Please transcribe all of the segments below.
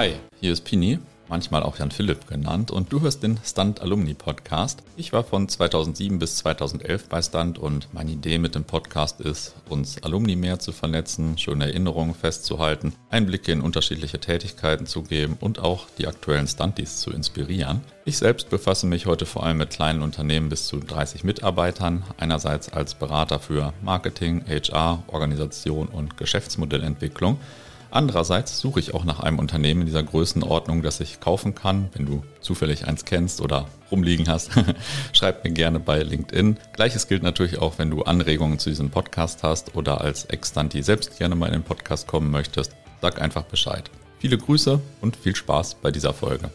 Hi, hier ist Pini, manchmal auch Jan Philipp genannt, und du hörst den Stunt Alumni Podcast. Ich war von 2007 bis 2011 bei Stunt und meine Idee mit dem Podcast ist, uns Alumni mehr zu vernetzen, schöne Erinnerungen festzuhalten, Einblicke in unterschiedliche Tätigkeiten zu geben und auch die aktuellen Stunties zu inspirieren. Ich selbst befasse mich heute vor allem mit kleinen Unternehmen bis zu 30 Mitarbeitern, einerseits als Berater für Marketing, HR, Organisation und Geschäftsmodellentwicklung Andererseits suche ich auch nach einem Unternehmen in dieser Größenordnung, das ich kaufen kann. Wenn du zufällig eins kennst oder rumliegen hast, schreib mir gerne bei LinkedIn. Gleiches gilt natürlich auch, wenn du Anregungen zu diesem Podcast hast oder als Extanti selbst gerne mal in den Podcast kommen möchtest. Sag einfach Bescheid. Viele Grüße und viel Spaß bei dieser Folge.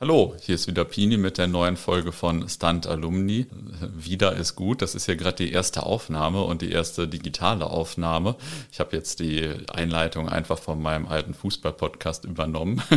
Hallo, hier ist wieder Pini mit der neuen Folge von Stunt Alumni. Wieder ist gut, das ist ja gerade die erste Aufnahme und die erste digitale Aufnahme. Ich habe jetzt die Einleitung einfach von meinem alten Fußball-Podcast übernommen.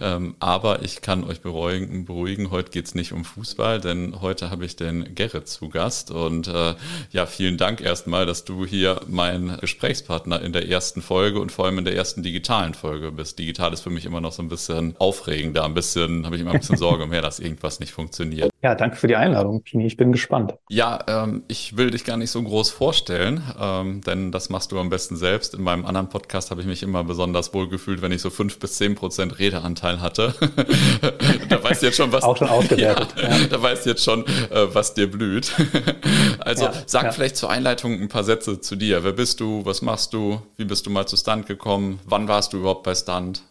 Ähm, aber ich kann euch beruhigen, beruhigen heute geht's nicht um Fußball, denn heute habe ich den Gerrit zu Gast. Und äh, ja, vielen Dank erstmal, dass du hier mein Gesprächspartner in der ersten Folge und vor allem in der ersten digitalen Folge bist. Digital ist für mich immer noch so ein bisschen aufregender, ein bisschen habe ich immer ein bisschen Sorge mehr, dass irgendwas nicht funktioniert. Ja, danke für die Einladung, Pini. Ich bin gespannt. Ja, ähm, ich will dich gar nicht so groß vorstellen, ähm, denn das machst du am besten selbst. In meinem anderen Podcast habe ich mich immer besonders wohl gefühlt, wenn ich so fünf bis zehn Prozent Redeanteil hatte. da weißt du jetzt schon, was. Auch schon ausgewertet. Ja, ja. Da weißt du jetzt schon, äh, was dir blüht. also ja, sag vielleicht zur Einleitung ein paar Sätze zu dir. Wer bist du? Was machst du? Wie bist du mal zu Stunt gekommen? Wann warst du überhaupt bei Stunt?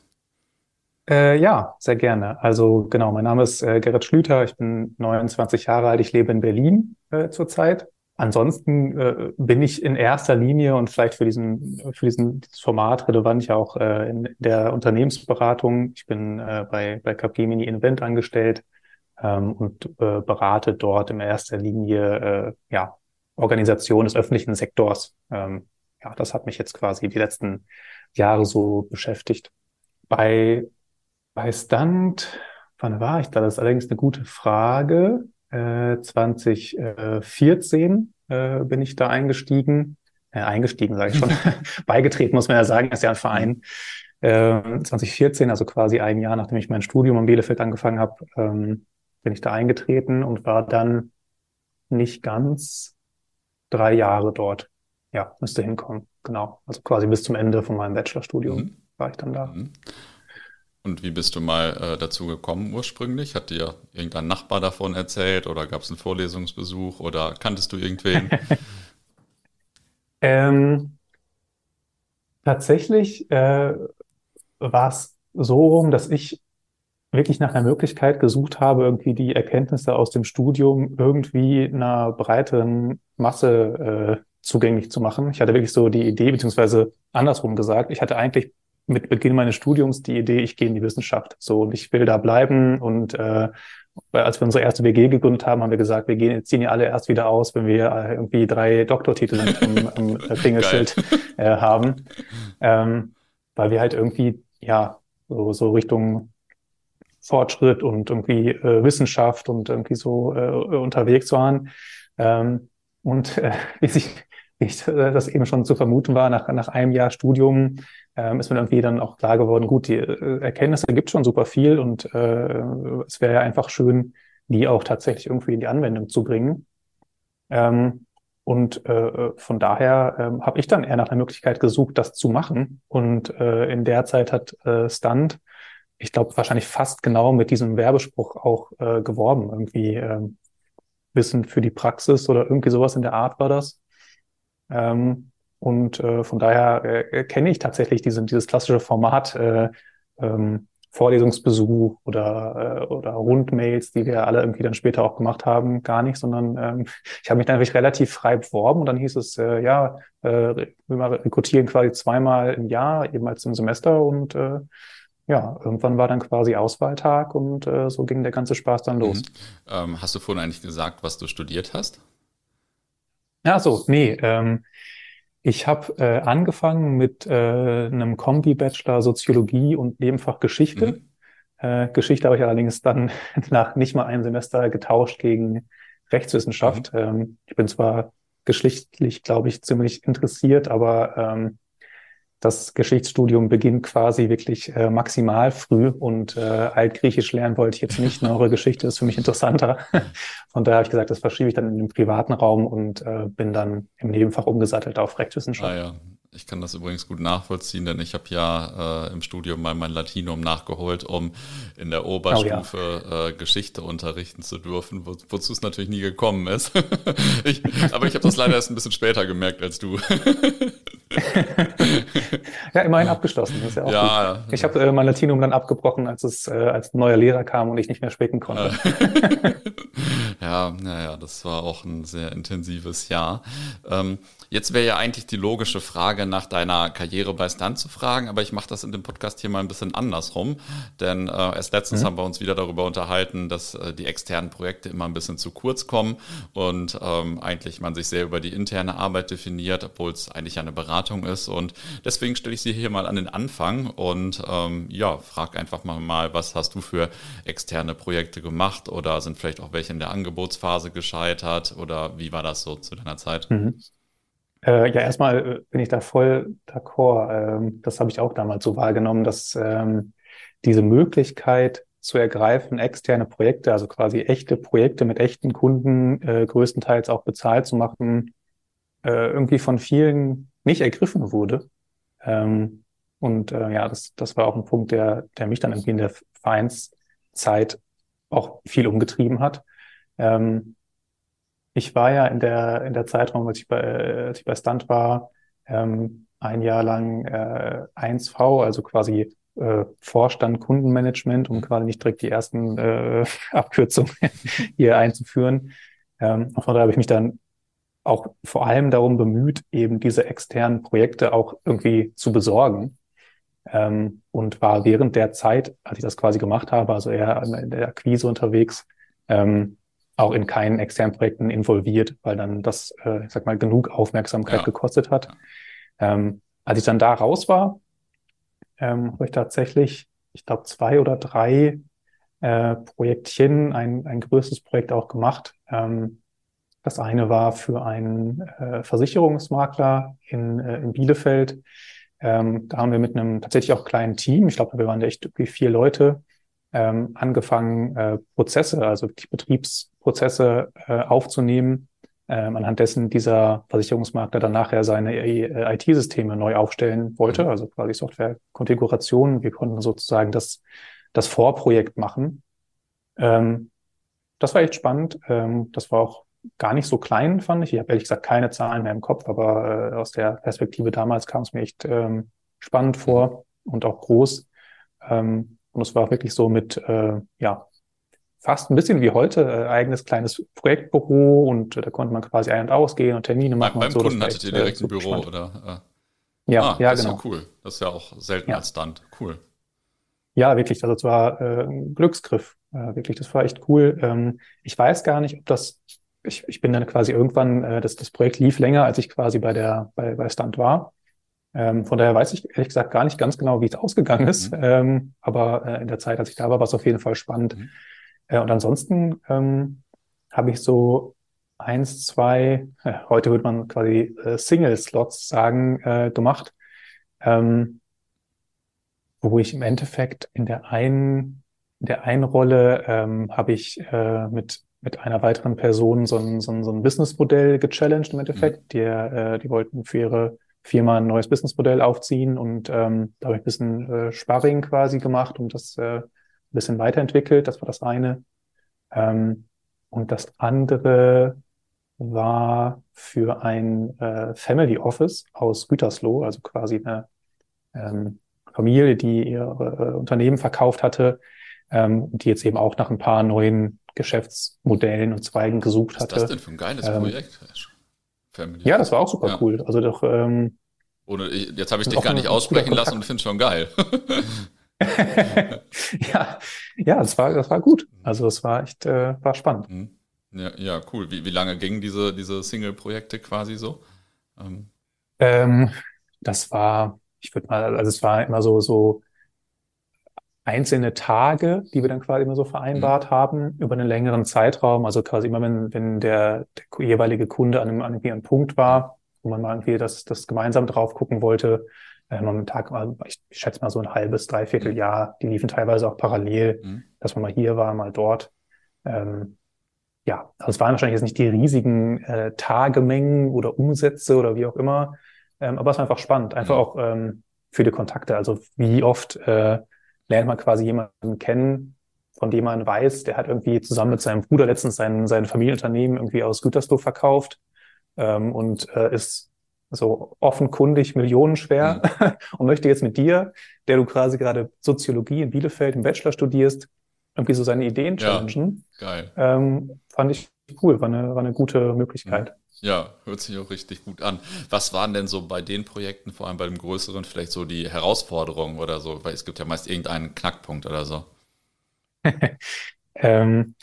Äh, ja, sehr gerne. Also genau, mein Name ist äh, Gerrit Schlüter, ich bin 29 Jahre alt, ich lebe in Berlin äh, zurzeit. Ansonsten äh, bin ich in erster Linie und vielleicht für diesen für diesen dieses Format relevant ja auch äh, in der Unternehmensberatung. Ich bin äh, bei bei Capgemini Invent angestellt ähm, und äh, berate dort in erster Linie äh, ja Organisation des öffentlichen Sektors. Ähm, ja, das hat mich jetzt quasi die letzten Jahre so beschäftigt. Bei bei Stunt, wann war ich da? Das ist allerdings eine gute Frage. Äh, 2014 äh, bin ich da eingestiegen. Äh, eingestiegen, sage ich schon. Beigetreten, muss man ja sagen, ist ja ein Verein. Äh, 2014, also quasi ein Jahr, nachdem ich mein Studium in Bielefeld angefangen habe, ähm, bin ich da eingetreten und war dann nicht ganz drei Jahre dort. Ja, müsste hinkommen. Genau. Also quasi bis zum Ende von meinem Bachelorstudium mhm. war ich dann da. Mhm. Und wie bist du mal äh, dazu gekommen ursprünglich? Hat dir irgendein Nachbar davon erzählt oder gab es einen Vorlesungsbesuch oder kanntest du irgendwen? ähm, tatsächlich äh, war es so rum, dass ich wirklich nach einer Möglichkeit gesucht habe, irgendwie die Erkenntnisse aus dem Studium irgendwie einer breiteren Masse äh, zugänglich zu machen. Ich hatte wirklich so die Idee, beziehungsweise andersrum gesagt, ich hatte eigentlich mit Beginn meines Studiums die Idee, ich gehe in die Wissenschaft. So, und ich will da bleiben. Und äh, als wir unsere erste WG gegründet haben, haben wir gesagt, wir gehen, ziehen ja alle erst wieder aus, wenn wir äh, irgendwie drei Doktortitel am, am Klingelschild äh, haben. Ähm, weil wir halt irgendwie, ja, so, so Richtung Fortschritt und irgendwie äh, Wissenschaft und irgendwie so äh, unterwegs waren. Ähm, und äh, wie sich wie ich äh, das eben schon zu vermuten war, nach, nach einem Jahr Studium ähm, ist mir irgendwie dann auch klar geworden, gut, die äh, Erkenntnisse gibt schon super viel und äh, es wäre ja einfach schön, die auch tatsächlich irgendwie in die Anwendung zu bringen. Ähm, und äh, von daher äh, habe ich dann eher nach einer Möglichkeit gesucht, das zu machen. Und äh, in der Zeit hat äh, Stunt, ich glaube, wahrscheinlich fast genau mit diesem Werbespruch auch äh, geworben. Irgendwie äh, Wissen für die Praxis oder irgendwie sowas in der Art war das. Ähm, und äh, von daher äh, kenne ich tatsächlich diese, dieses klassische Format äh, ähm, Vorlesungsbesuch oder, äh, oder Rundmails, die wir alle irgendwie dann später auch gemacht haben, gar nicht, sondern ähm, ich habe mich dann wirklich relativ frei beworben und dann hieß es, äh, ja, äh, wir rekrutieren quasi zweimal im Jahr, jeweils im Semester und äh, ja, irgendwann war dann quasi Auswahltag und äh, so ging der ganze Spaß dann los. Mhm. Ähm, hast du vorhin eigentlich gesagt, was du studiert hast? Ja, so, nee. Ähm, ich habe äh, angefangen mit äh, einem Kombi-Bachelor Soziologie und Nebenfach Geschichte. Mhm. Äh, Geschichte habe ich allerdings dann nach nicht mal einem Semester getauscht gegen Rechtswissenschaft. Mhm. Ähm, ich bin zwar geschichtlich, glaube ich, ziemlich interessiert, aber ähm, das Geschichtsstudium beginnt quasi wirklich äh, maximal früh und äh, Altgriechisch lernen wollte ich jetzt nicht. Neuere Geschichte ist für mich interessanter. Von daher habe ich gesagt, das verschiebe ich dann in den privaten Raum und äh, bin dann im Nebenfach umgesattelt auf Rechtswissenschaft. Ah ja, ich kann das übrigens gut nachvollziehen, denn ich habe ja äh, im Studium mal mein Latinum nachgeholt, um in der Oberstufe oh, ja. äh, Geschichte unterrichten zu dürfen, wo, wozu es natürlich nie gekommen ist. ich, aber ich habe das leider erst ein bisschen später gemerkt als du. ja, immerhin abgeschlossen. Das ist ja auch ja, gut. Ich habe äh, mein Latinum dann abgebrochen, als es äh, als neuer Lehrer kam und ich nicht mehr späten konnte. ja, naja, das war auch ein sehr intensives Jahr. Ähm, jetzt wäre ja eigentlich die logische Frage nach deiner Karriere bei Stunt zu fragen, aber ich mache das in dem Podcast hier mal ein bisschen andersrum, denn äh, erst letztens mhm. haben wir uns wieder darüber unterhalten, dass äh, die externen Projekte immer ein bisschen zu kurz kommen und ähm, eigentlich man sich sehr über die interne Arbeit definiert, obwohl es eigentlich eine Beratung ist und deswegen stelle ich sie hier mal an den Anfang und ähm, ja, frag einfach mal, mal, was hast du für externe Projekte gemacht oder sind vielleicht auch welche in der Angebotsphase gescheitert oder wie war das so zu deiner Zeit? Mhm. Äh, ja, erstmal äh, bin ich da voll d'accord. Ähm, das habe ich auch damals so wahrgenommen, dass ähm, diese Möglichkeit zu ergreifen, externe Projekte, also quasi echte Projekte mit echten Kunden, äh, größtenteils auch bezahlt zu machen, äh, irgendwie von vielen nicht ergriffen wurde. Ähm, und äh, ja, das, das war auch ein Punkt, der, der mich dann irgendwie in der Vereinszeit auch viel umgetrieben hat. Ähm, ich war ja in der, in der Zeitraum, als ich bei, als ich bei Stunt war, ähm, ein Jahr lang äh, 1V, also quasi äh, Vorstand Kundenmanagement, um quasi nicht direkt die ersten äh, Abkürzungen hier einzuführen. Ähm, von daher habe ich mich dann auch vor allem darum bemüht, eben diese externen Projekte auch irgendwie zu besorgen. Ähm, und war während der Zeit, als ich das quasi gemacht habe, also eher in der Akquise unterwegs, ähm, auch in keinen externen Projekten involviert, weil dann das, äh, ich sag mal, genug Aufmerksamkeit ja. gekostet hat. Ähm, als ich dann da raus war, ähm, habe ich tatsächlich, ich glaube, zwei oder drei äh, Projektchen, ein, ein größtes Projekt auch gemacht. Ähm, das eine war für einen äh, Versicherungsmakler in, äh, in Bielefeld. Ähm, da haben wir mit einem tatsächlich auch kleinen Team, ich glaube, wir waren echt irgendwie vier Leute, ähm, angefangen, äh, Prozesse, also die Betriebsprozesse äh, aufzunehmen, ähm, anhand dessen dieser Versicherungsmakler dann nachher seine äh, IT-Systeme neu aufstellen wollte, mhm. also quasi Software-Konfiguration. Wir konnten sozusagen das, das Vorprojekt machen. Ähm, das war echt spannend. Ähm, das war auch gar nicht so klein, fand ich. Ich habe ehrlich gesagt keine Zahlen mehr im Kopf, aber äh, aus der Perspektive damals kam es mir echt ähm, spannend vor und auch groß. Ähm, und es war wirklich so mit, äh, ja, fast ein bisschen wie heute, äh, eigenes kleines Projektbüro und äh, da konnte man quasi ein- und ausgehen und Termine machen. Beim, und so. Kunden hattet ihr direkt äh, ein Büro, spannend. oder? Äh. Ja, ah, ja, das genau. ist ja cool. Das ist ja auch selten ja. als Stunt. Cool. Ja, wirklich. Also es war äh, ein Glücksgriff. Äh, wirklich, das war echt cool. Ähm, ich weiß gar nicht, ob das, ich, ich bin dann quasi irgendwann, äh, das, das Projekt lief länger, als ich quasi bei der, bei, bei Stunt war. Ähm, von daher weiß ich ehrlich gesagt gar nicht ganz genau, wie es ausgegangen ist. Mhm. Ähm, aber äh, in der Zeit, als ich da war, war es auf jeden Fall spannend. Mhm. Äh, und ansonsten ähm, habe ich so eins, zwei, äh, heute würde man quasi äh, Single-Slots sagen, äh, gemacht, ähm, wo ich im Endeffekt in der einen, in der einen Rolle ähm, habe ich äh, mit mit einer weiteren Person so ein, so ein, so ein Businessmodell gechallenged im Endeffekt. Mhm. Die, äh, die wollten für ihre Firma ein neues Businessmodell aufziehen und ähm, da habe ich ein bisschen äh, Sparring quasi gemacht und das äh, ein bisschen weiterentwickelt. Das war das eine. Ähm, und das andere war für ein äh, Family Office aus Gütersloh, also quasi eine ähm, Familie, die ihre äh, Unternehmen verkauft hatte ähm, die jetzt eben auch nach ein paar neuen Geschäftsmodellen und Zweigen gesucht hatte. Was ist das denn für ein geiles ähm, Projekt? Family. Ja, das war auch super ja. cool. Also doch. Ähm, Ohne, jetzt habe ich dich gar nicht aussprechen lassen und finde schon geil. ja, ja, das war, das war gut. Also es war echt, äh, war spannend. Mhm. Ja, ja, cool. Wie, wie lange gingen diese, diese Single-Projekte quasi so? Ähm. Ähm, das war, ich würde mal, also es war immer so, so einzelne Tage, die wir dann quasi immer so vereinbart mhm. haben, über einen längeren Zeitraum. Also quasi immer, wenn, wenn der, der jeweilige Kunde an einem, an einem Punkt war, wo man mal irgendwie das, das gemeinsam drauf gucken wollte, ähm, am Tag, ich, ich schätze mal so ein halbes, dreiviertel mhm. Jahr. Die liefen teilweise auch parallel, mhm. dass man mal hier war, mal dort. Ähm, ja, also es waren wahrscheinlich jetzt nicht die riesigen äh, Tagemengen oder Umsätze oder wie auch immer, ähm, aber es war einfach spannend, einfach mhm. auch ähm, für die Kontakte. Also wie oft äh, lernt man quasi jemanden kennen, von dem man weiß, der hat irgendwie zusammen mit seinem Bruder letztens sein, sein Familienunternehmen irgendwie aus Gütersloh verkauft ähm, und äh, ist so offenkundig millionenschwer mhm. und möchte jetzt mit dir, der du quasi gerade Soziologie in Bielefeld im Bachelor studierst, irgendwie so seine Ideen challengen. Ja, geil. Ähm, fand ich cool, war eine, war eine gute Möglichkeit. Mhm. Ja, hört sich auch richtig gut an. Was waren denn so bei den Projekten, vor allem bei dem größeren, vielleicht so die Herausforderungen oder so? Weil es gibt ja meist irgendeinen Knackpunkt oder so. ähm,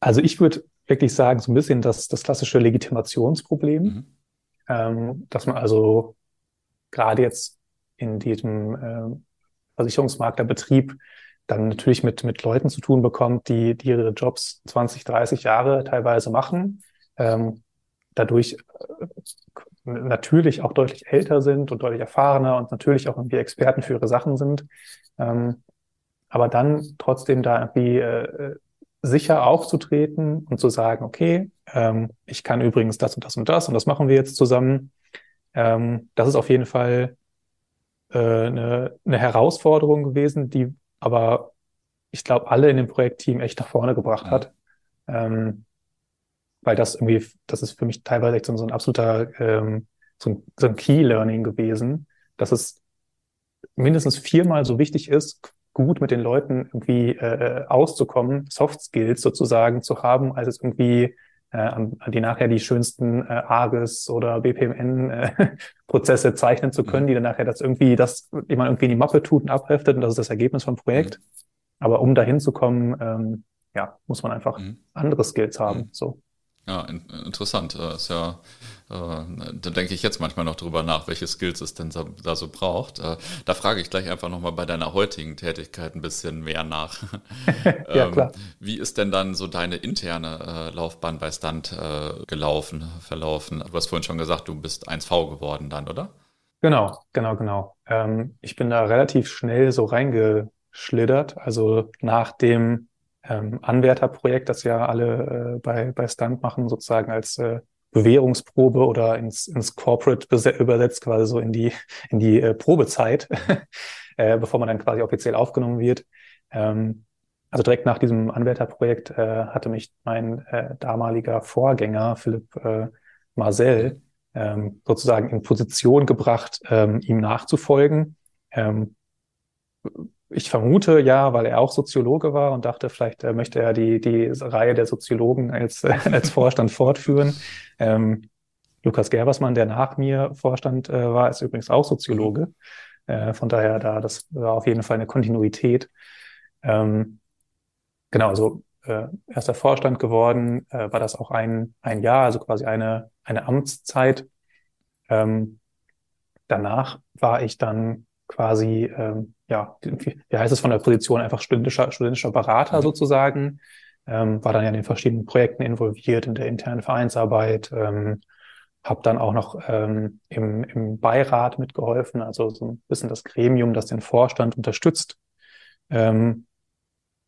also ich würde wirklich sagen, so ein bisschen das, das klassische Legitimationsproblem, mhm. Ähm, dass man also gerade jetzt in diesem äh, Versicherungsmarkt der Betrieb dann natürlich mit, mit Leuten zu tun bekommt, die, die ihre Jobs 20, 30 Jahre teilweise machen, ähm, dadurch äh, natürlich auch deutlich älter sind und deutlich erfahrener und natürlich auch irgendwie Experten für ihre Sachen sind. Ähm, aber dann trotzdem da irgendwie äh, sicher aufzutreten und zu sagen, okay, ähm, ich kann übrigens das und das und das und das machen wir jetzt zusammen. Ähm, das ist auf jeden Fall äh, eine, eine Herausforderung gewesen, die aber ich glaube, alle in dem Projektteam echt nach vorne gebracht hat. Ähm, weil das irgendwie, das ist für mich teilweise echt so, so ein absoluter, ähm, so ein, so ein Key-Learning gewesen, dass es mindestens viermal so wichtig ist, gut mit den Leuten irgendwie äh, auszukommen, Soft Skills sozusagen zu haben, als es irgendwie äh, die nachher die schönsten äh, ARGES oder BPMN-Prozesse äh, zeichnen zu können, mhm. die dann nachher das irgendwie, das, die man irgendwie in die Mappe tut und abheftet und das ist das Ergebnis vom Projekt. Mhm. Aber um dahin zu kommen, ähm, ja, muss man einfach mhm. andere Skills haben. So. Ja, in, interessant. Das ist ja, äh, da denke ich jetzt manchmal noch drüber nach, welche Skills es denn da so braucht. Äh, da frage ich gleich einfach nochmal bei deiner heutigen Tätigkeit ein bisschen mehr nach. ja, ähm, klar. Wie ist denn dann so deine interne äh, Laufbahn bei Stunt äh, gelaufen, verlaufen? Du hast vorhin schon gesagt, du bist 1V geworden dann, oder? Genau, genau, genau. Ähm, ich bin da relativ schnell so reingeschlittert. Also nach dem ähm, Anwärterprojekt, das ja alle äh, bei, bei Stunt machen, sozusagen als äh, Bewährungsprobe oder ins, ins Corporate übersetzt, quasi so in die, in die äh, Probezeit, äh, bevor man dann quasi offiziell aufgenommen wird. Ähm, also direkt nach diesem Anwärterprojekt äh, hatte mich mein äh, damaliger Vorgänger, Philipp äh, Marcel, ähm, sozusagen in Position gebracht, ähm, ihm nachzufolgen. Ähm, ich vermute ja, weil er auch Soziologe war und dachte, vielleicht äh, möchte er die, die Reihe der Soziologen als, äh, als Vorstand fortführen. Ähm, Lukas Gerbersmann, der nach mir Vorstand äh, war, ist übrigens auch Soziologe. Äh, von daher, da, das war auf jeden Fall eine Kontinuität. Ähm, genau, also äh, erster Vorstand geworden, äh, war das auch ein, ein Jahr, also quasi eine, eine Amtszeit. Ähm, danach war ich dann quasi ähm, ja, wie heißt es von der Position, einfach studentischer, studentischer Berater mhm. sozusagen. Ähm, war dann ja in den verschiedenen Projekten involviert, in der internen Vereinsarbeit, ähm, habe dann auch noch ähm, im, im Beirat mitgeholfen, also so ein bisschen das Gremium, das den Vorstand unterstützt. Ähm,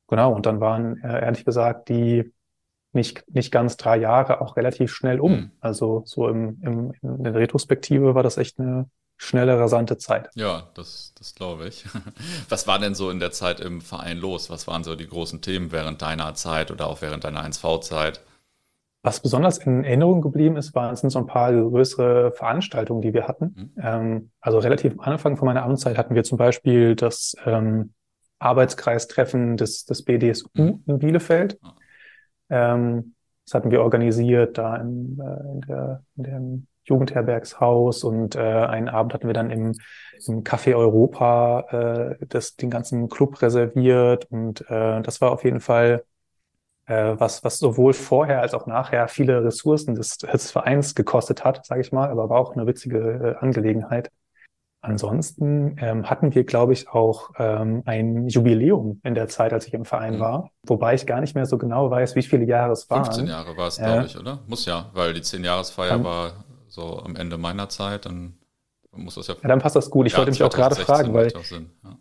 genau, und dann waren äh, ehrlich gesagt die nicht, nicht ganz drei Jahre auch relativ schnell um. Mhm. Also so im, im, in der Retrospektive war das echt eine, schnelle, rasante Zeit. Ja, das, das glaube ich. Was war denn so in der Zeit im Verein los? Was waren so die großen Themen während deiner Zeit oder auch während deiner 1V-Zeit? Was besonders in Erinnerung geblieben ist, waren sind so ein paar größere Veranstaltungen, die wir hatten. Mhm. Ähm, also relativ am Anfang von meiner Amtszeit hatten wir zum Beispiel das ähm, Arbeitskreistreffen des, des BDSU mhm. in Bielefeld. Ah. Ähm, das hatten wir organisiert da in, äh, in, der, in dem Jugendherbergshaus und äh, einen Abend hatten wir dann im, im Café Europa äh, das, den ganzen Club reserviert und äh, das war auf jeden Fall äh, was, was sowohl vorher als auch nachher viele Ressourcen des, des Vereins gekostet hat, sage ich mal, aber war auch eine witzige äh, Angelegenheit. Ansonsten ähm, hatten wir, glaube ich, auch ähm, ein Jubiläum in der Zeit, als ich im Verein mhm. war, wobei ich gar nicht mehr so genau weiß, wie viele Jahre es waren. 15 Jahre war es, glaube äh, ich, oder? Muss ja, weil die 10-Jahresfeier war so am Ende meiner Zeit. Dann muss das ja. Ja, dann passt das gut. Ich wollte mich auch gerade 2016 fragen, weil auch Sinn. Ja.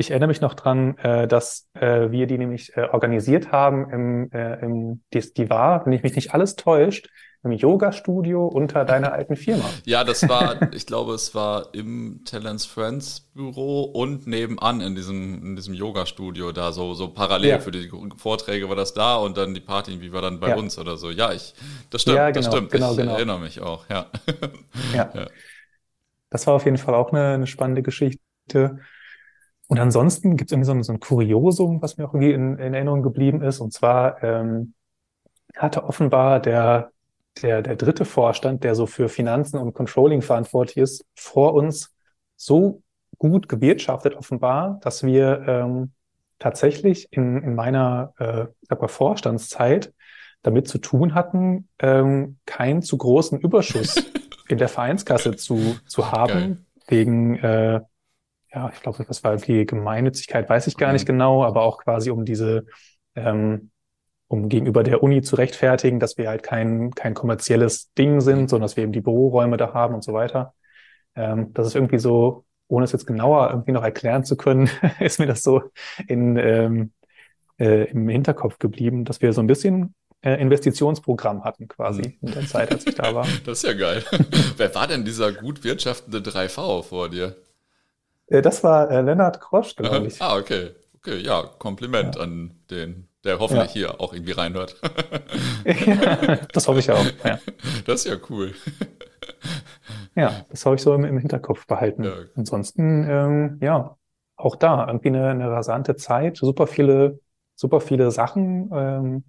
Ich erinnere mich noch dran, äh, dass äh, wir die nämlich äh, organisiert haben im, äh, im die, die war, wenn ich mich nicht alles täuscht, im Yoga-Studio unter deiner alten Firma. Ja, das war, ich glaube, es war im Talents Friends Büro und nebenan in diesem, in diesem Yoga-Studio da, so, so parallel Ja. für die Vorträge war das da und dann die Party, wie war dann bei Ja. uns oder so. Ja, ich, das stimmt, Ja, das genau, stimmt. genau, ich genau. erinnere mich auch, ja. Ja. Ja. Das war auf jeden Fall auch eine, eine spannende Geschichte. Und ansonsten gibt es irgendwie so ein, so ein Kuriosum, was mir auch irgendwie in, in Erinnerung geblieben ist. Und zwar ähm, hatte offenbar der, der, der dritte Vorstand, der so für Finanzen und Controlling verantwortlich ist, vor uns so gut gewirtschaftet offenbar, dass wir ähm, tatsächlich in, in meiner äh, mal, Vorstandszeit damit zu tun hatten, ähm, keinen zu großen Überschuss in der Vereinskasse zu, zu haben, Geil. wegen, äh, ja, ich glaube, das war irgendwie Gemeinnützigkeit, weiß ich gar nicht Mhm. genau, aber auch quasi um diese, ähm, um gegenüber der Uni zu rechtfertigen, dass wir halt kein, kein kommerzielles Ding sind, sondern dass wir eben die Büroräume da haben und so weiter. Ähm, das ist irgendwie so, ohne es jetzt genauer irgendwie noch erklären zu können, ist mir das so in, ähm, äh, im Hinterkopf geblieben, dass wir so ein bisschen äh, Investitionsprogramm hatten quasi in der Zeit, als ich da war. Das ist ja geil. Wer war denn dieser gut wirtschaftende 3V vor dir? Äh, das war äh, Lennart Krosch, glaube ich. Ah, okay. Okay, ja, Kompliment an den, der hoffentlich hier auch irgendwie reinhört. das hoffe ich auch. Ja, Das ist ja cool. ja das habe ich so im, im Hinterkopf behalten. Ja. Ansonsten, ähm, ja, auch da irgendwie eine, eine rasante Zeit, super viele, super viele Sachen. Ähm,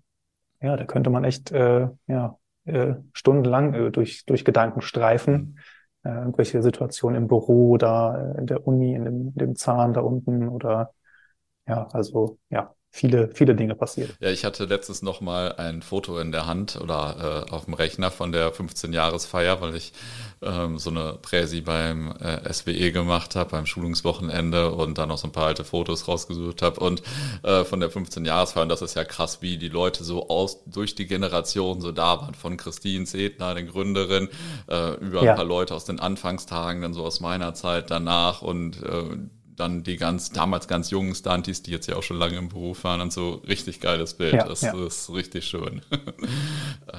ja, da könnte man echt äh, ja, äh, stundenlang äh, durch, durch Gedanken streifen. Äh, irgendwelche Situationen im Büro, da äh, in der Uni, in dem, in dem Zahn da unten oder ja, also ja, viele, viele Dinge passiert. Ja, ich hatte letztens noch mal ein Foto in der Hand oder äh, auf dem Rechner von der 15-Jahresfeier, weil ich ähm, so eine Präsi beim äh, SWE gemacht habe, beim Schulungswochenende und dann noch so ein paar alte Fotos rausgesucht habe und äh, von der 15-Jahresfeier. Und das ist ja krass, wie die Leute so aus durch die Generation so da waren. Von Christine Sedner, den Gründerin, äh, über Ja. ein paar Leute aus den Anfangstagen, dann so aus meiner Zeit danach und äh, dann die ganz, damals ganz jungen Stunties, die jetzt ja auch schon lange im Beruf waren und so richtig geiles Bild. Ja, das ja. ist richtig schön.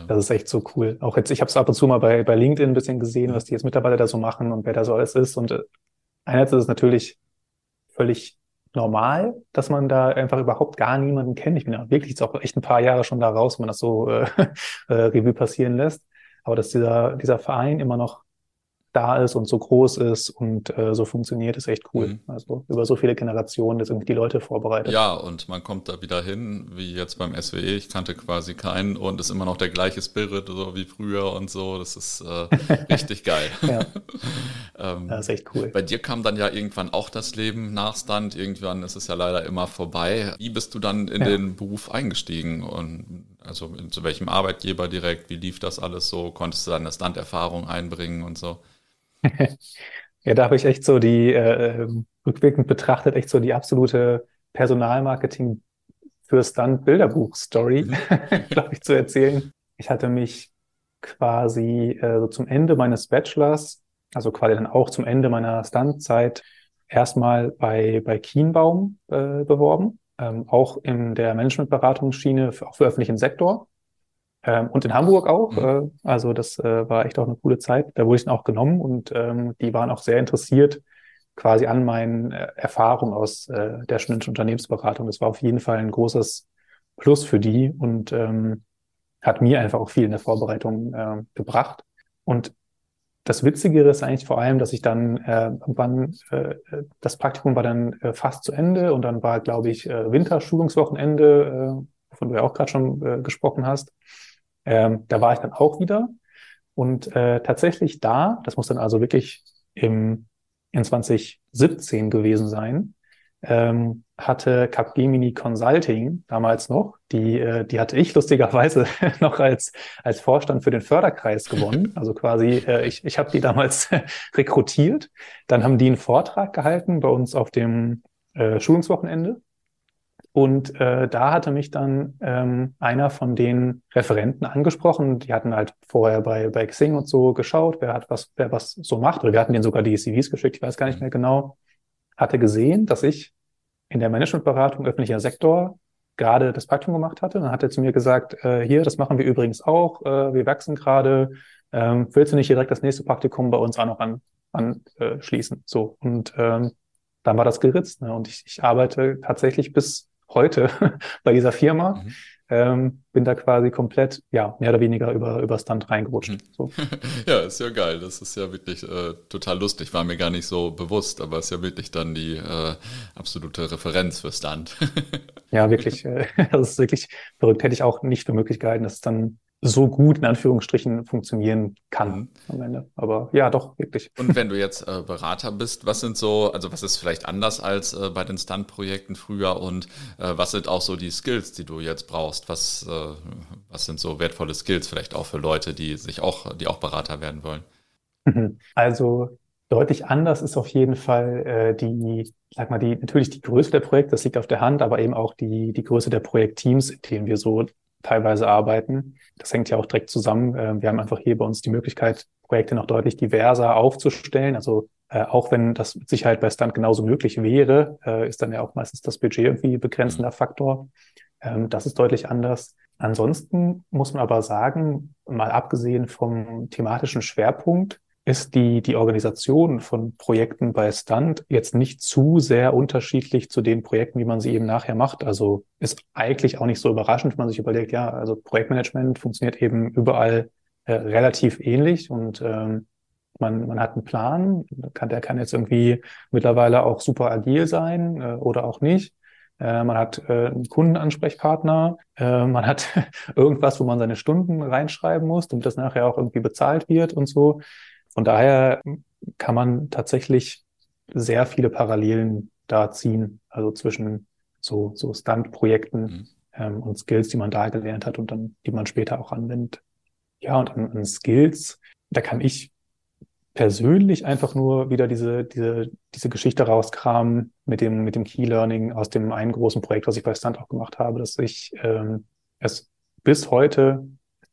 Das ist echt so cool. Auch jetzt, ich habe es ab und zu mal bei, bei LinkedIn ein bisschen gesehen, was die jetzt mittlerweile da so machen und wer da so alles ist. Und äh, einerseits ist es natürlich völlig normal, dass man da einfach überhaupt gar niemanden kennt. Ich bin ja wirklich jetzt auch echt ein paar Jahre schon da raus, wenn man das so äh, äh, Revue passieren lässt. Aber dass dieser, dieser Verein immer noch da ist und so groß ist und äh, so funktioniert, ist echt cool. Mhm. Also über so viele Generationen, das sind die Leute vorbereitet. Ja, und man kommt da wieder hin, wie jetzt beim SWE. Ich kannte quasi keinen und ist immer noch der gleiche Spirit, so wie früher und so. Das ist äh, richtig geil. Ja, ähm, das ist echt cool. Bei dir kam dann ja irgendwann auch das Leben nach Stunt. Irgendwann ist es ja leider immer vorbei. Wie bist du dann in Ja. den Beruf eingestiegen? Und also zu welchem Arbeitgeber direkt? Wie lief das alles so? Konntest du deine Stunt-Erfahrung einbringen und so? Ja, da habe ich echt so die, äh, ähm, rückwirkend betrachtet, echt so die absolute Personalmarketing für Stunt-Bilderbuch-Story, glaube ich, zu erzählen. Ich hatte mich quasi äh, so zum Ende meines Bachelors, also quasi dann auch zum Ende meiner Stunt-Zeit, erstmal bei, bei Kienbaum äh, beworben, ähm, auch in der Managementberatungsschiene, für, auch für öffentlichen Sektor. Ähm, und in Hamburg auch. Äh, also das äh, war echt auch eine coole Zeit. Da wurde ich dann auch genommen und ähm, die waren auch sehr interessiert quasi an meinen äh, Erfahrungen aus äh, der studentischen Unternehmensberatung. Das war auf jeden Fall ein großes Plus für die und ähm, hat mir einfach auch viel in der Vorbereitung äh, gebracht. Und das Witzigere ist eigentlich vor allem, dass ich dann äh, irgendwann, äh, das Praktikum war dann äh, fast zu Ende und dann war, glaube ich, äh, Winterschulungswochenende, äh, wovon du ja auch gerade schon äh, gesprochen hast. Ähm, da war ich dann auch wieder und äh, tatsächlich da, das muss dann also wirklich im, in 2017 gewesen sein, ähm, hatte Capgemini Consulting damals noch, die, äh, die hatte ich lustigerweise noch als, als Vorstand für den Förderkreis gewonnen. Also quasi, äh, ich, ich habe die damals rekrutiert. Dann haben die einen Vortrag gehalten bei uns auf dem äh, Schulungswochenende. Und äh, da hatte mich dann ähm, einer von den Referenten angesprochen. Die hatten halt vorher bei, bei Xing und so geschaut, wer hat was, wer was so macht. Oder wir hatten denen sogar die CVs geschickt, ich weiß gar nicht mehr genau. Hatte gesehen, dass ich in der Managementberatung öffentlicher Sektor gerade das Praktikum gemacht hatte. Dann hat er zu mir gesagt, äh, hier, das machen wir übrigens auch, äh, wir wachsen gerade. Ähm, willst du nicht direkt das nächste Praktikum bei uns auch noch an, anschließen? Äh, so. Und ähm, dann war das geritzt. Ne? Und ich, ich arbeite tatsächlich bis heute bei dieser Firma. Mhm. Ähm, bin da quasi komplett, ja, mehr oder weniger über, über Stunt reingerutscht. Mhm. So. ja, ist ja geil. Das ist ja wirklich äh, total lustig. War mir gar nicht so bewusst, aber ist ja wirklich dann die äh, absolute Referenz für Stunt. ja, wirklich. Äh, das ist wirklich verrückt. Hätte ich auch nicht für möglich gehalten, dass es dann so gut in Anführungsstrichen funktionieren kann mhm. am Ende. Aber ja, doch, wirklich. Und wenn du jetzt äh, Berater bist, was sind so, also was ist vielleicht anders als äh, bei den Stunt-Projekten früher und äh, was sind auch so die Skills, die du jetzt brauchst? Was, äh, was sind so wertvolle Skills vielleicht auch für Leute, die sich auch, die auch Berater werden wollen? Also deutlich anders ist auf jeden Fall äh, die, sag mal, die, natürlich die Größe der Projekte, das liegt auf der Hand, aber eben auch die, die Größe der Projektteams, in denen wir so teilweise arbeiten. Das hängt ja auch direkt zusammen. Ähm, wir haben einfach hier bei uns die Möglichkeit, Projekte noch deutlich diverser aufzustellen. Also äh, auch wenn das mit Sicherheit bei Stunt genauso möglich wäre, äh, ist dann ja auch meistens das Budget irgendwie begrenzender mhm. Faktor. Ähm, das ist deutlich anders. Ansonsten muss man aber sagen, mal abgesehen vom thematischen Schwerpunkt, ist die, die Organisation von Projekten bei Stunt jetzt nicht zu sehr unterschiedlich zu den Projekten, wie man sie eben nachher macht. Also ist eigentlich auch nicht so überraschend, wenn man sich überlegt, ja, also Projektmanagement funktioniert eben überall äh, relativ ähnlich und ähm, man, man hat einen Plan, kann, der kann jetzt irgendwie mittlerweile auch super agil sein äh, oder auch nicht. Äh, man hat äh, einen Kundenansprechpartner, äh, man hat irgendwas, wo man seine Stunden reinschreiben muss, damit das nachher auch irgendwie bezahlt wird und so. Von daher kann man tatsächlich sehr viele Parallelen da ziehen, also zwischen so, so Stunt-Projekten mhm. ähm, und Skills, die man da gelernt hat und dann, die man später auch anwendet. Ja, und an, an Skills, da kann ich persönlich einfach nur wieder diese, diese, diese Geschichte rauskramen mit dem, mit dem Key Learning aus dem einen großen Projekt, was ich bei Stunt auch gemacht habe, dass ich ähm, es bis heute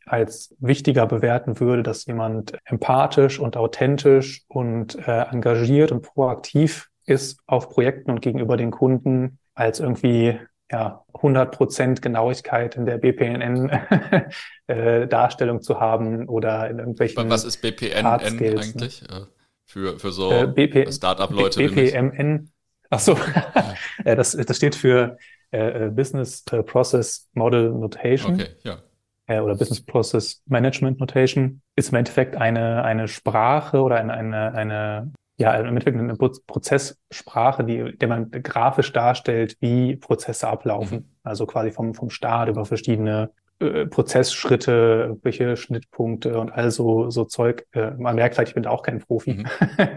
als wichtiger bewerten würde, dass jemand empathisch und authentisch und äh, engagiert und proaktiv ist auf Projekten und gegenüber den Kunden, als irgendwie ja, 100 Prozent Genauigkeit in der BPNN-Darstellung äh, zu haben oder in irgendwelchen. Was ist BPNN ne? eigentlich? Äh, für, für so äh, Startup-Leute. BPMN. Ach so, äh, das, das steht für äh, äh, Business Process Model Notation. Okay, ja äh, oder Business Process Management Notation ist im Endeffekt eine, eine Sprache oder eine, eine, eine ja, im Endeffekt eine Prozesssprache, die, der man grafisch darstellt, wie Prozesse ablaufen. Mhm. Also quasi vom, vom Start über verschiedene äh, Prozessschritte, welche Schnittpunkte und all so, so Zeug. Äh, man merkt halt, ich bin da auch kein Profi. Mhm.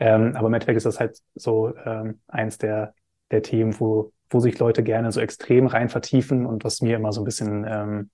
ähm, aber im Endeffekt ist das halt so ähm, eins der, der Themen, wo, wo sich Leute gerne so extrem rein vertiefen und was mir immer so ein bisschen ähm,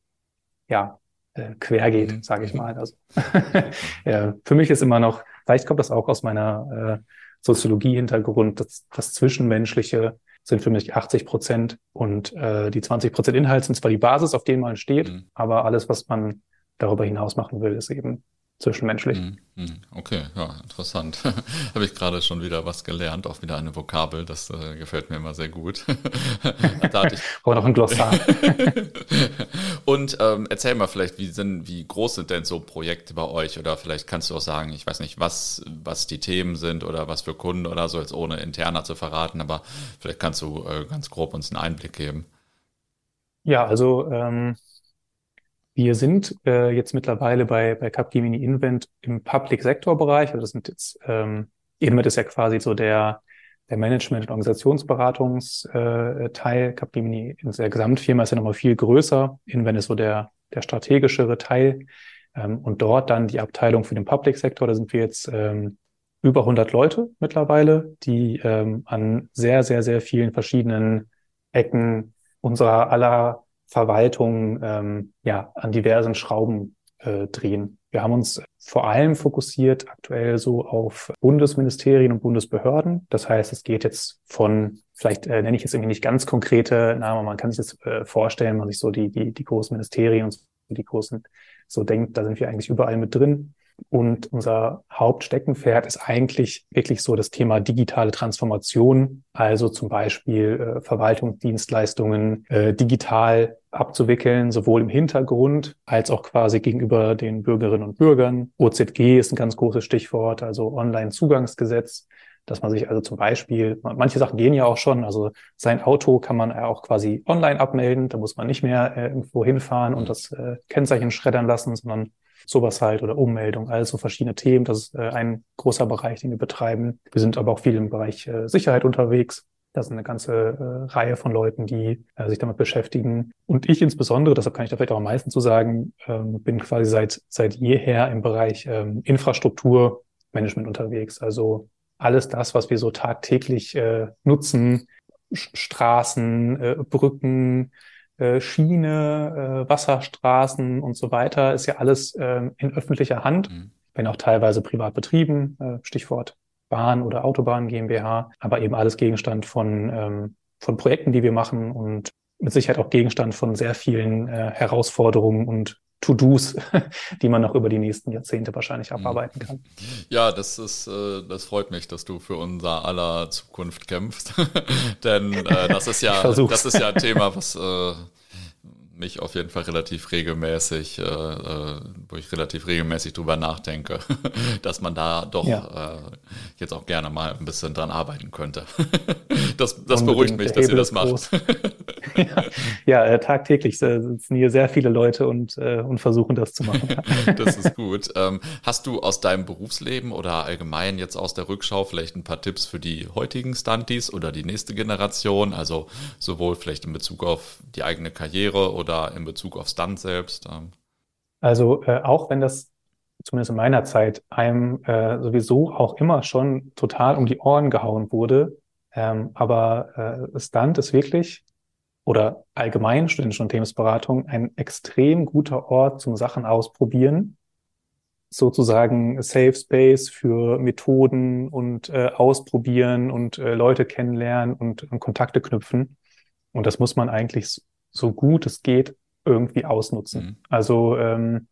ja, äh, quer geht, mhm. sage ich mal. Also ja, für mich ist immer noch, vielleicht kommt das auch aus meiner äh, Soziologie-Hintergrund, das, das Zwischenmenschliche sind für mich 80 Prozent und äh, die 20 Prozent Inhalt sind zwar die Basis, auf denen man steht, mhm. aber alles, was man darüber hinaus machen will, ist eben zwischenmenschlich. Mhm, mhm. Okay, ja, interessant. Habe ich gerade schon wieder was gelernt, auch wieder eine Vokabel, das äh, gefällt mir immer sehr gut. da hatte ich noch ein Glossar. Und ähm, erzähl mal vielleicht, wie sind, wie groß sind denn so Projekte bei euch? Oder vielleicht kannst du auch sagen, ich weiß nicht, was, was die Themen sind oder was für Kunden oder so, jetzt ohne interner zu verraten, aber vielleicht kannst du äh, ganz grob uns einen Einblick geben. Ja, also ähm, wir sind äh, jetzt mittlerweile bei, bei Capgemini Invent im Public-Sektor-Bereich. Also das sind jetzt, ähm, Invent ist ja quasi so der, der Management- und Organisationsberatungsteil. Äh, Capgemini in der Gesamtfirma ist ja nochmal viel größer. Invent ist so der, der strategischere Teil. Ähm, und dort dann die Abteilung für den Public-Sektor. Da sind wir jetzt ähm, über 100 Leute mittlerweile, die ähm, an sehr, sehr, sehr vielen verschiedenen Ecken unserer aller Verwaltung ähm, ja an diversen Schrauben äh, drehen. Wir haben uns vor allem fokussiert aktuell so auf Bundesministerien und Bundesbehörden. Das heißt, es geht jetzt von, vielleicht äh, nenne ich jetzt irgendwie nicht ganz konkrete Namen, man kann sich das äh, vorstellen, man sich so die, die, die großen Ministerien und die großen so denkt, da sind wir eigentlich überall mit drin. Und unser Hauptsteckenpferd ist eigentlich wirklich so das Thema digitale Transformation, also zum Beispiel äh, Verwaltungsdienstleistungen äh, digital abzuwickeln, sowohl im Hintergrund als auch quasi gegenüber den Bürgerinnen und Bürgern. OZG ist ein ganz großes Stichwort, also Online-Zugangsgesetz dass man sich also zum Beispiel, manche Sachen gehen ja auch schon, also sein Auto kann man auch quasi online abmelden, da muss man nicht mehr äh, irgendwo hinfahren und das äh, Kennzeichen schreddern lassen, sondern sowas halt oder Ummeldung, also verschiedene Themen. Das ist äh, ein großer Bereich, den wir betreiben. Wir sind aber auch viel im Bereich äh, Sicherheit unterwegs. Das ist eine ganze äh, Reihe von Leuten, die sich damit beschäftigen. Und ich insbesondere, deshalb kann ich da vielleicht auch am meisten zu sagen, ähm, bin quasi seit, seit jeher im Bereich ähm, Infrastrukturmanagement unterwegs. Also alles das, was wir so tagtäglich nutzen, Straßen, Brücken, äh, Schiene, äh, Wasserstraßen und so weiter, ist ja alles äh, in öffentlicher Hand, mhm. wenn auch teilweise privat betrieben, äh, Stichwort Bahn oder Autobahn GmbH, aber eben alles Gegenstand von, ähm, von Projekten, die wir machen und mit Sicherheit auch Gegenstand von sehr vielen äh, Herausforderungen und To-Dos, die man noch über die nächsten Jahrzehnte wahrscheinlich mhm. abarbeiten kann. Ja, das ist, äh, das freut mich, dass du für unser aller Zukunft kämpfst. Denn äh, das ist ja, das ist ja ein Thema, was äh, mich auf jeden Fall relativ regelmäßig, äh, äh, wo ich relativ regelmäßig drüber nachdenke, dass man da doch ja. äh, jetzt auch gerne mal ein bisschen dran arbeiten könnte. das das beruhigt mich, dass ihr das macht. ja, ja äh, tagtäglich sitzen hier sehr viele Leute und, äh, und versuchen das zu machen. das ist gut. Ähm, hast du aus deinem Berufsleben oder allgemein jetzt aus der Rückschau vielleicht ein paar Tipps für die heutigen Stunties oder die nächste Generation? Also sowohl vielleicht in Bezug auf die eigene Karriere oder oder in Bezug auf Stunt selbst? Ähm? Also äh, auch wenn das zumindest in meiner Zeit einem äh, sowieso auch immer schon total um die Ohren gehauen wurde, ähm, aber äh, Stunt ist wirklich oder allgemein studentische Unternehmensberatung ein extrem guter Ort zum Sachen ausprobieren, sozusagen Safe Space für Methoden und äh, ausprobieren und äh, Leute kennenlernen und, und Kontakte knüpfen. Und das muss man eigentlich so gut es geht irgendwie ausnutzen. Mhm. Also ähm,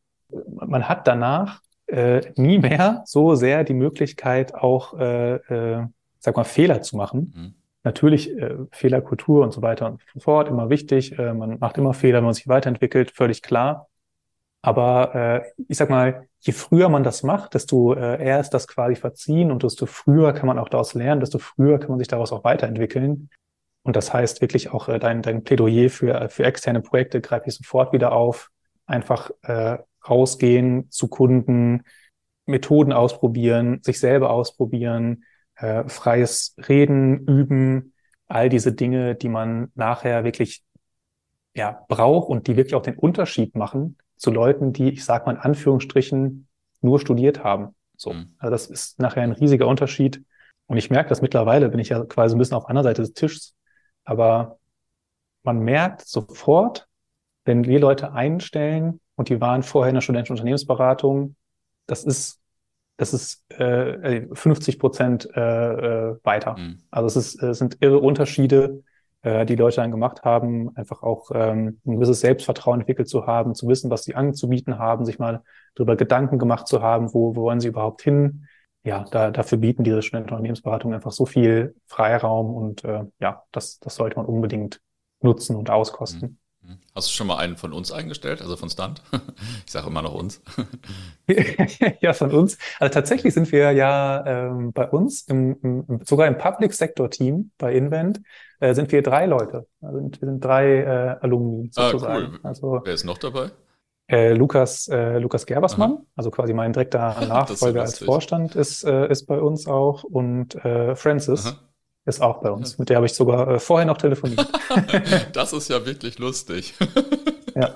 man hat danach äh, nie mehr so sehr die Möglichkeit, auch, äh, äh, sag mal, Fehler zu machen. Mhm. Natürlich äh, Fehlerkultur und so weiter und so fort, immer wichtig. Äh, man macht immer Fehler, wenn man sich weiterentwickelt, völlig klar. Aber äh, ich sag mal, je früher man das macht, desto äh, eher ist das quasi verziehen und desto früher kann man auch daraus lernen, desto früher kann man sich daraus auch weiterentwickeln. Und das heißt wirklich auch äh, dein, dein Plädoyer für, für externe Projekte greife ich sofort wieder auf. Einfach äh, rausgehen zu Kunden, Methoden ausprobieren, sich selber ausprobieren, äh, freies Reden üben, all diese Dinge, die man nachher wirklich ja, braucht und die wirklich auch den Unterschied machen zu Leuten, die, ich sag mal in Anführungsstrichen, nur studiert haben. So. Mhm. Also das ist nachher ein riesiger Unterschied. Und ich merke das mittlerweile, bin ich ja quasi ein bisschen auf einer Seite des Tisches, aber man merkt sofort, wenn wir Leute einstellen und die waren vorher in der studentischen Unternehmensberatung, das ist das ist äh, 50 Prozent äh, äh, weiter. Mhm. Also es, ist, es sind irre Unterschiede, äh, die Leute dann gemacht haben, einfach auch ähm, ein gewisses Selbstvertrauen entwickelt zu haben, zu wissen, was sie anzubieten haben, sich mal darüber Gedanken gemacht zu haben, wo, wo wollen sie überhaupt hin, ja, da, dafür bieten diese Studentenunternehmensberatungen einfach so viel Freiraum und äh, ja, das, das sollte man unbedingt nutzen und auskosten. Mhm. Mhm. Hast du schon mal einen von uns eingestellt, also von Stunt? Ich sage immer noch uns. ja, von uns. Also tatsächlich sind wir ja ähm, bei uns, im, im, sogar im Public Sector Team bei Invent, äh, sind wir drei Leute. Also wir sind drei äh, Alumni sozusagen. Ah, cool. Also, Wer ist noch dabei? Äh, Lukas, äh, Lukas Gerbersmann, Aha. also quasi mein direkter Nachfolger als Vorstand, ist, äh, ist bei uns auch und äh, Francis Aha. ist auch bei uns. Mit der habe ich sogar äh, vorher noch telefoniert. das ist ja wirklich lustig. Ja,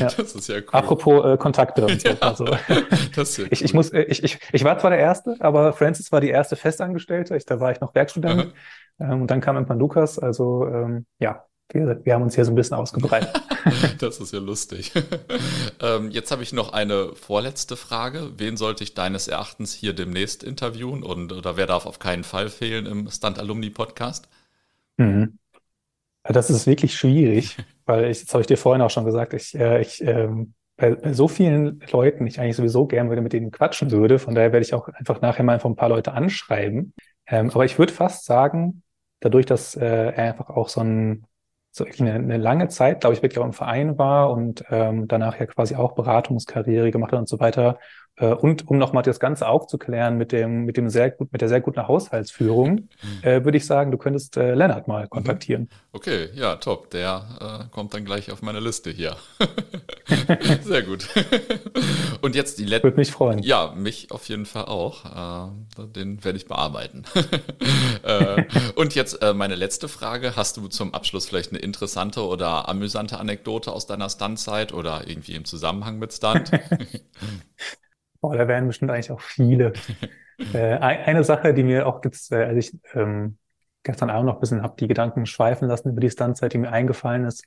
ja. Das ist ja cool. Apropos äh, Kontakte und so. Ja, also, ja ich, ich, muss, äh, ich, ich, ich war zwar der Erste, aber Francis war die erste Festangestellte. Ich, da war ich noch Werkstudent. Ähm, und dann kam irgendwann Lukas. Also ähm, ja, wir, wir haben uns hier so ein bisschen ausgebreitet. das ist ja lustig. ähm, jetzt habe ich noch eine vorletzte Frage. Wen sollte ich deines Erachtens hier demnächst interviewen und oder wer darf auf keinen Fall fehlen im Stunt Alumni Podcast? Mhm. Das ist wirklich schwierig, weil ich, das habe ich dir vorhin auch schon gesagt, ich, äh, ich ähm, bei, bei so vielen Leuten ich eigentlich sowieso gern würde mit denen quatschen würde. Von daher werde ich auch einfach nachher mal einfach ein paar Leute anschreiben. Ähm, aber ich würde fast sagen, dadurch, dass äh, er einfach auch so ein so eine, eine lange Zeit, glaube ich, wirklich auch im Verein war und ähm, danach ja quasi auch Beratungskarriere gemacht hat und so weiter. Äh, und um nochmal das Ganze aufzuklären mit dem, mit dem sehr gut, mit der sehr guten Haushaltsführung, mhm. äh, würde ich sagen, du könntest äh, Lennart mal mhm. kontaktieren. Okay, ja, top. Der äh, kommt dann gleich auf meine Liste hier. sehr gut. und jetzt die letzte. Würde mich freuen. Ja, mich auf jeden Fall auch. Äh, den werde ich bearbeiten. äh, und jetzt meine letzte Frage. Hast du zum Abschluss vielleicht eine interessante oder amüsante Anekdote aus deiner Stuntzeit oder irgendwie im Zusammenhang mit Stunt? Boah, da wären bestimmt eigentlich auch viele. äh, eine Sache, die mir auch jetzt, äh, als ich ähm, gestern Abend noch ein bisschen habe die Gedanken schweifen lassen über die Stuntzeit, die mir eingefallen ist.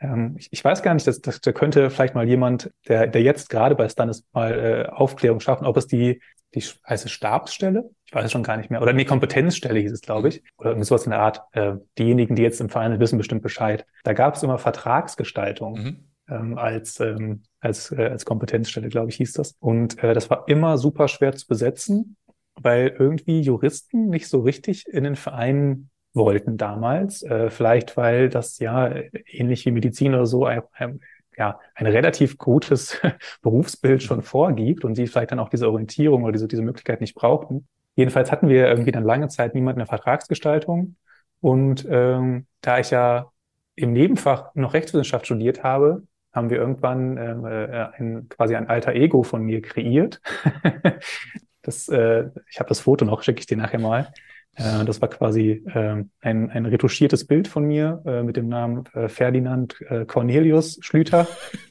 Ähm, ich, ich, weiß gar nicht, dass, dass, da könnte vielleicht mal jemand, der, der jetzt gerade bei Stunt ist, mal äh, Aufklärung schaffen, ob es die, die heißt es Stabsstelle? Ich weiß es schon gar nicht mehr. Oder nee, Kompetenzstelle hieß es, glaube ich. Oder irgendwie sowas in der Art. Äh, diejenigen, die jetzt im Verein sind, wissen bestimmt Bescheid. Da gab es immer Vertragsgestaltung. Mhm ähm, als, ähm, als, äh, als Kompetenzstelle, glaube ich, hieß das. Und äh, das war immer super schwer zu besetzen, weil irgendwie Juristen nicht so richtig in den Vereinen wollten damals. Äh, vielleicht, weil das ja ähnlich wie Medizin oder so ein, ein, ja, ein relativ gutes Berufsbild schon vorgibt und die vielleicht dann auch diese Orientierung oder diese, diese Möglichkeit nicht brauchten. Jedenfalls hatten wir irgendwie dann lange Zeit niemanden in der Vertragsgestaltung. Und ähm, da ich ja im Nebenfach noch Rechtswissenschaft studiert habe, haben wir irgendwann ähm, äh, ein, quasi ein alter Ego von mir kreiert. das, äh, ich habe das Foto noch, schicke ich dir nachher mal. Äh, das war quasi äh, ein, ein retuschiertes Bild von mir äh, mit dem Namen äh, Ferdinand äh, Cornelius Schlüter.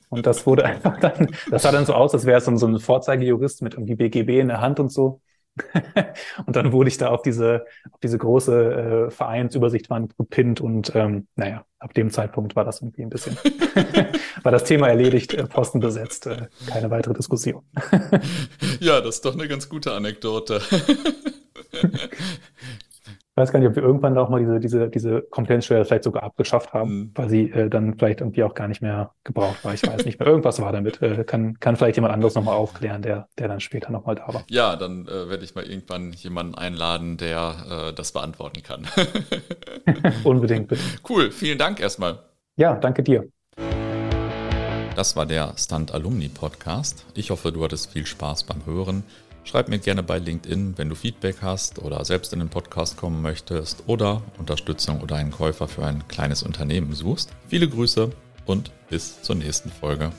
Und das wurde einfach dann, das sah dann so aus, als wäre es so ein Vorzeigejurist mit irgendwie BGB in der Hand und so. und dann wurde ich da auf diese, auf diese große äh, Vereinsübersichtwand gepinnt und ähm, naja, ab dem Zeitpunkt war das irgendwie ein bisschen, war das Thema erledigt, äh, Posten besetzt, äh, keine weitere Diskussion. ja, das ist doch eine ganz gute Anekdote. Ich weiß gar nicht, ob wir irgendwann auch mal diese, diese, diese Kompetenzstelle vielleicht sogar abgeschafft haben, mhm. weil sie äh, dann vielleicht irgendwie auch gar nicht mehr gebraucht war. Ich weiß nicht mehr. Irgendwas war damit. Äh, kann, kann vielleicht jemand anderes nochmal aufklären, der, der dann später nochmal da war. Ja, dann äh, werde ich mal irgendwann jemanden einladen, der äh, das beantworten kann. Unbedingt, bitte. Cool, vielen Dank erstmal. Ja, danke dir. Das war der Stunt Alumni Podcast. Ich hoffe, du hattest viel Spaß beim Hören. Schreib mir gerne bei LinkedIn, wenn du Feedback hast oder selbst in den Podcast kommen möchtest oder Unterstützung oder einen Käufer für ein kleines Unternehmen suchst. Viele Grüße und bis zur nächsten Folge.